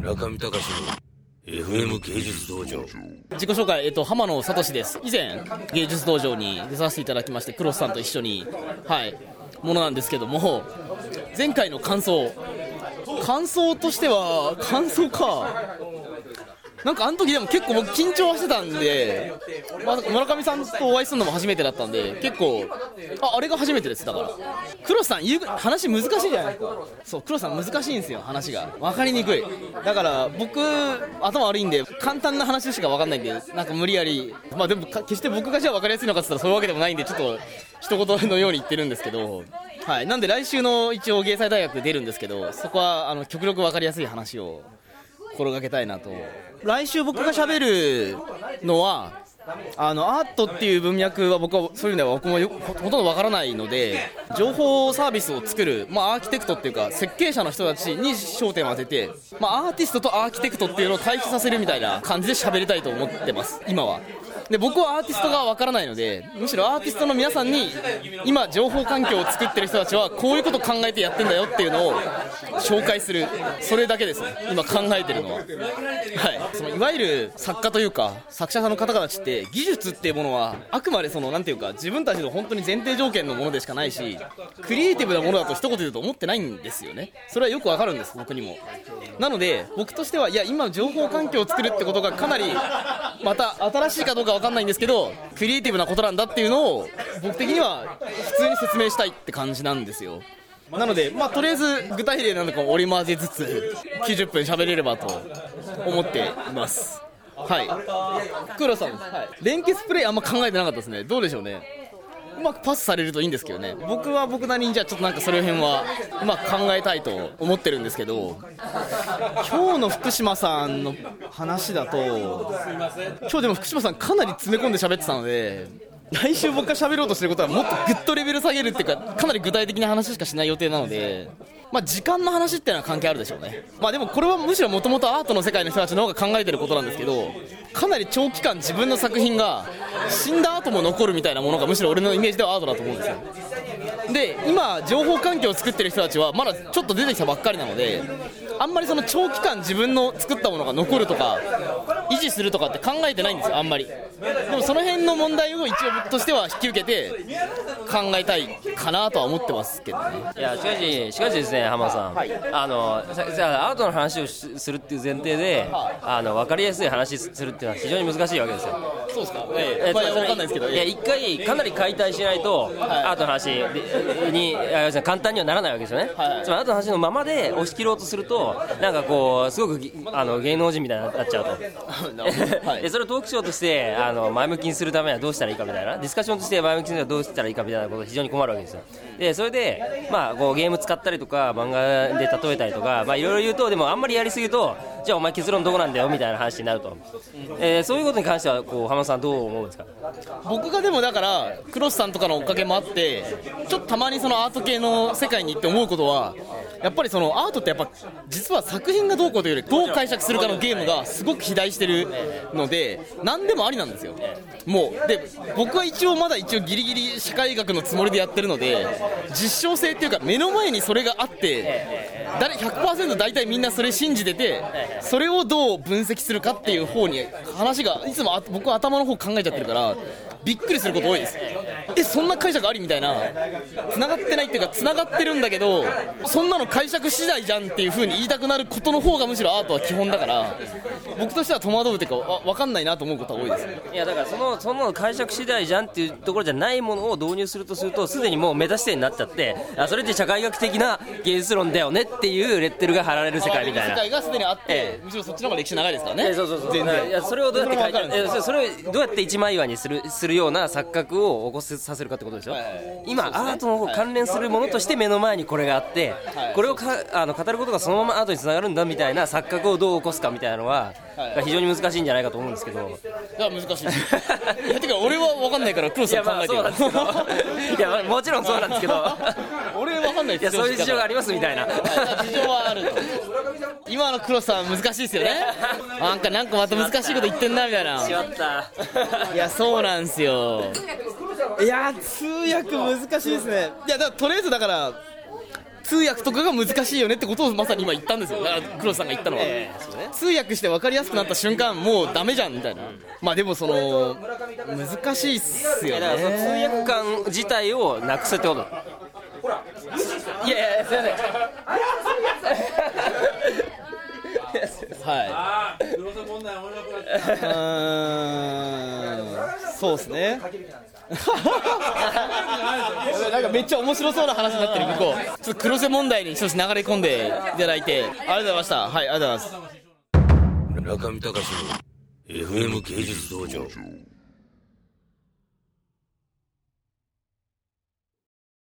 中見隆の FM 芸術道場自己紹介、えっと、浜野聡です。以前、芸術道場に出させていただきまして、クロスさんと一緒に、はい、ものなんですけども、前回の感想、感想としては、感想か。なんかあの時でも結構僕緊張してたんで、まあ、村上さんとお会いするのも初めてだったんで、結構、あ、あれが初めてです、だから。クロスさん言う、話難しいじゃないですか。そう、クロスさん難しいんですよ、話が。わかりにくい。だから、僕、頭悪いんで、簡単な話しかわかんないんで、なんか無理やり、まあでも、決して僕がじゃあわかりやすいのかって言ったらそういうわけでもないんで、ちょっと、一言のように言ってるんですけど、はい。なんで来週の一応芸祭大学出るんですけど、そこは、あの、極力わかりやすい話を、心がけたいなと。来週僕がしゃべるのはあのアートっていう文脈は僕はそういう意味では僕もほほとんどわからないので情報サービスを作る、まあ、アーキテクトっていうか設計者の人たちに焦点を当てて、まあ、アーティストとアーキテクトっていうのを対比させるみたいな感じで喋りたいと思ってます今は。で僕はアーティストがわからないのでむしろアーティストの皆さんに今情報環境を作ってる人たちはこういうこと考えてやってんだよっていうのを紹介するそれだけですね。今考えてるのは。はい。そのいわゆる作家というか作者さんの方々って技術っていうものはあくまでそのなんていうか自分たちの本当に前提条件のものでしかないしクリエイティブなものだと一言言うと思ってないんですよね。それはよくわかるんです僕にも。なので僕としてはいや今情報環境を作るってことがかなりまた新しいかどうか分かんないんですけどクリエイティブなことなんだっていうのを僕的には普通に説明したいって感じなんですよ。なので、まあ、とりあえず具体例なのか織り交ぜつつ90分喋れればと思っています。はい。黒さん、はい、連結プレイあんま考えてなかったですね。どうでしょうね。うまくパスされるといいんですけどね。僕は僕なりにじゃあちょっとなんかその辺はうまく考えたいと思ってるんですけど。今日の福島さんの話だと今日でも福島さんかなり詰め込んで喋ってたので来週僕が喋ろうとしてることはもっとぐっとレベル下げるっていうかかなり具体的な話しかしない予定なのでまあ、時間の話っていうのは関係あるでしょうね、まあ、でもこれはむしろもともとアートの世界の人たちの方が考えてることなんですけどかなり長期間自分の作品が死んだ後も残るみたいなものがむしろ俺のイメージではアートだと思うんですよ。で今情報環境を作ってる人たちはまだちょっと出てきたばっかりなのであんまりその長期間自分の作ったものが残るとか維持するとかって考えてないんですよあんまり。でもその辺の問題を一応僕としては引き受けて考えたいかなとは思ってますけどね。いやしかししかしですね浜田さん、あのさじゃあアートの話をしするっていう前提で、あの分かりやすい話するっていうのは非常に難しいわけですよそうですか？ええ。まあ分かんないですけどいや一回かなり解体しないと、アートの話でに簡単にはならないわけですよね、はい。つまりアートの話のままで押し切ろうとするとなんかこうすごくぎあの芸能人みたいになっちゃうと。はい。でそれをトークショーとしてあの前向きにするためにはどうしたらいいかみたいな。ディスカッションとして前向きにするにはどうしたらいいかみたいなことが非常に困るわけですよ。でそれで、まあ、こうゲーム使ったりとか漫画で例えたりとかまあいろいろ言うとでもあんまりやりすぎるとじゃあお前結論どこなんだよみたいな話になると、えーそういうことに関してはこう浜さんどう思うんですか？僕がでもだからクロスさんとかのおかげもあってちょっとたまにそのアート系の世界に行って思うことはやっぱりそのアートってやっぱ実は作品がどうこうというよりどう解釈するかのゲームがすごく肥大してるので何でもありなんですよ。もうで僕は一応まだ一応ギリギリ社会学のつもりでやってるので実証性っていうか目の前にそれがあって誰100%大体みんなそれ信じててそれをどう分析するかっていう方に話がいつも僕は頭の方考えちゃってるからびっくりすること多いです。えそんな解釈ありみたいな。繋がってないっていうか繋がってるんだけどそんなの解釈次第じゃんっていう風に言いたくなることの方がむしろアートは基本だから僕としては戸惑うっていうかわ分かんないなと思うことは多いです。いやだからそのその解釈次第じゃんっていうところじゃないものを導入するとするとすでにもう目指してになっちゃってあそれって社会学的な芸術論だよねっていうレッテルが貼られる世界みたいな。世界がすでにあって、ええ。むしろそっちの方が歴史長いですからね。えそうそうそう。全然。いやそれをどうそれをどうやって一枚岩にするするような錯覚を起こさせるかってことでしょ、はい。はい今、アートの関連するものとして目の前にこれがあって、はい。これをかあの語ることがそのままアートにつながるんだみたいな錯覚をどう起こすかみたいなのは、はいが非常に難しいんじゃないかと思うんですけど。いや難しいいやてか俺は分かんないからクロスいやさん考まあえてよ。そうなんですけど。いやまあもちろんそうなんですけど。俺分かんないいやそういう事情がありますみたいな。はい事情はあると。今のクロスさん難しいですよね。なんかなんかまた難しいこと言ってんなみたいな。しまった。いやそうなんすよ。いや通訳難しいですね。いやだからとりあえずだから通訳とかが難しいよねってことをまさに今言ったんですよ。だから黒田さんが言ったのは、ええそうね。通訳して分かりやすくなった瞬間もうダメじゃんみたいな。まあでもその難しいっすよだからその通ね訳感自体をなくすってこと。いやいやすいません。はい。うーん。そうですねなんかめっちゃ面白そうな話になってる向こう。ちょっと黒瀬問題に少し流れ込んでいただいて。ありがとうございました。はいありがとうございます。中見隆の FM 芸術道場。